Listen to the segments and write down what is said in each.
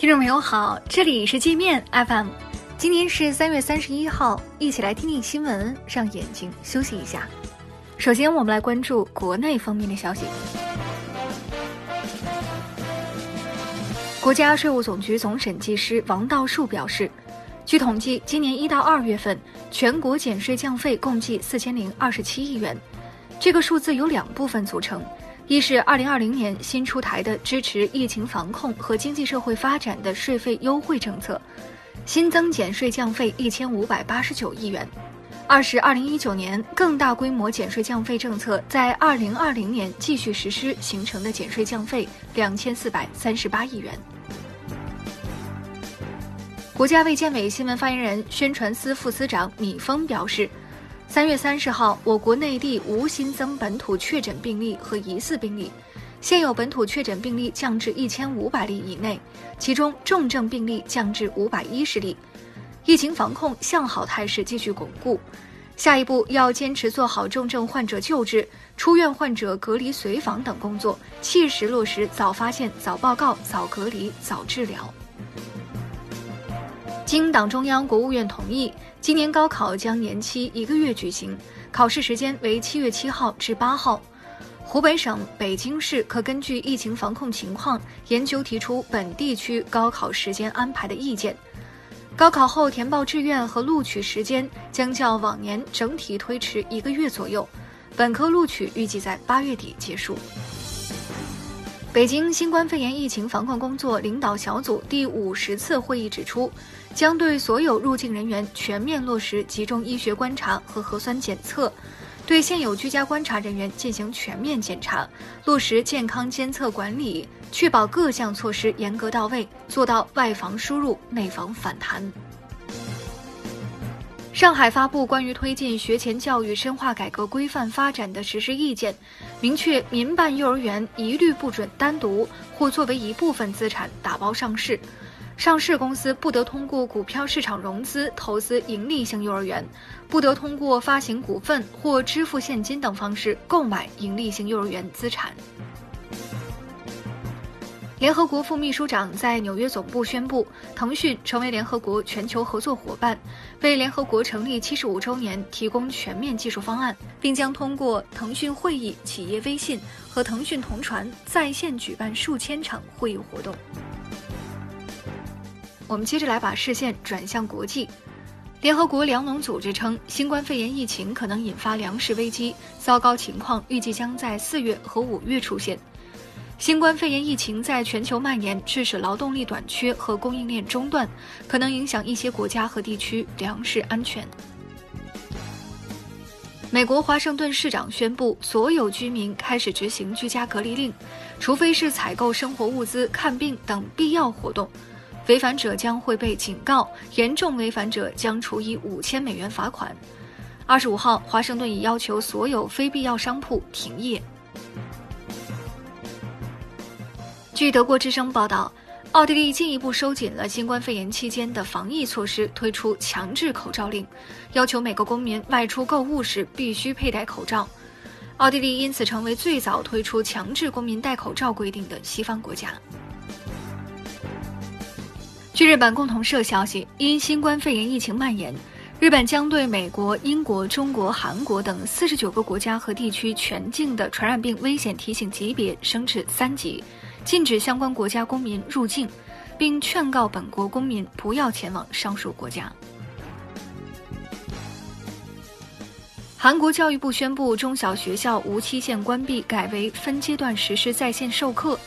听众朋友好，这里是界面 FM，今天是三月三十一号，一起来听听新闻，让眼睛休息一下。首先，我们来关注国内方面的消息。国家税务总局总审计师王道树表示，据统计，今年一到二月份，全国减税降费共计四千零二十七亿元。这个数字由两部分组成。一是二零二零年新出台的支持疫情防控和经济社会发展的税费优惠政策，新增减税降费一千五百八十九亿元；二是二零一九年更大规模减税降费政策在二零二零年继续实施形成的减税降费两千四百三十八亿元。国家卫健委新闻发言人、宣传司副司长米峰表示。三月三十号，我国内地无新增本土确诊病例和疑似病例，现有本土确诊病例降至一千五百例以内，其中重症病例降至五百一十例，疫情防控向好态势继续巩固。下一步要坚持做好重症患者救治、出院患者隔离随访等工作，切实落实早发现、早报告、早隔离、早治疗。经党中央、国务院同意，今年高考将延期一个月举行，考试时间为七月七号至八号。湖北省、北京市可根据疫情防控情况，研究提出本地区高考时间安排的意见。高考后填报志愿和录取时间将较往年整体推迟一个月左右，本科录取预计在八月底结束。北京新冠肺炎疫情防控工作领导小组第五十次会议指出，将对所有入境人员全面落实集中医学观察和核酸检测，对现有居家观察人员进行全面检查，落实健康监测管理，确保各项措施严格到位，做到外防输入、内防反弹。上海发布关于推进学前教育深化改革规范发展的实施意见，明确民办幼儿园一律不准单独或作为一部分资产打包上市，上市公司不得通过股票市场融资投资盈利性幼儿园，不得通过发行股份或支付现金等方式购买盈利性幼儿园资产。联合国副秘书长在纽约总部宣布，腾讯成为联合国全球合作伙伴，为联合国成立七十五周年提供全面技术方案，并将通过腾讯会议、企业微信和腾讯同传在线举办数千场会议活动。我们接着来把视线转向国际，联合国粮农组织称，新冠肺炎疫情可能引发粮食危机，糟糕情况预计将在四月和五月出现。新冠肺炎疫情在全球蔓延，致使劳动力短缺和供应链中断，可能影响一些国家和地区粮食安全。美国华盛顿市长宣布，所有居民开始执行居家隔离令，除非是采购生活物资、看病等必要活动，违反者将会被警告，严重违反者将处以五千美元罚款。二十五号，华盛顿已要求所有非必要商铺停业。据德国之声报道，奥地利进一步收紧了新冠肺炎期间的防疫措施，推出强制口罩令，要求每个公民外出购物时必须佩戴口罩。奥地利因此成为最早推出强制公民戴口罩规定的西方国家。据日本共同社消息，因新冠肺炎疫情蔓延，日本将对美国、英国、中国、韩国等四十九个国家和地区全境的传染病危险提醒级别升至三级。禁止相关国家公民入境，并劝告本国公民不要前往上述国家。韩国教育部宣布，中小学校无期限关闭，改为分阶段实施在线授课。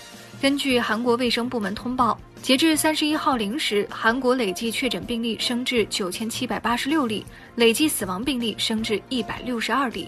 根据韩国卫生部门通报，截至三十一号零时，韩国累计确诊病例升至九千七百八十六例，累计死亡病例升至一百六十二例。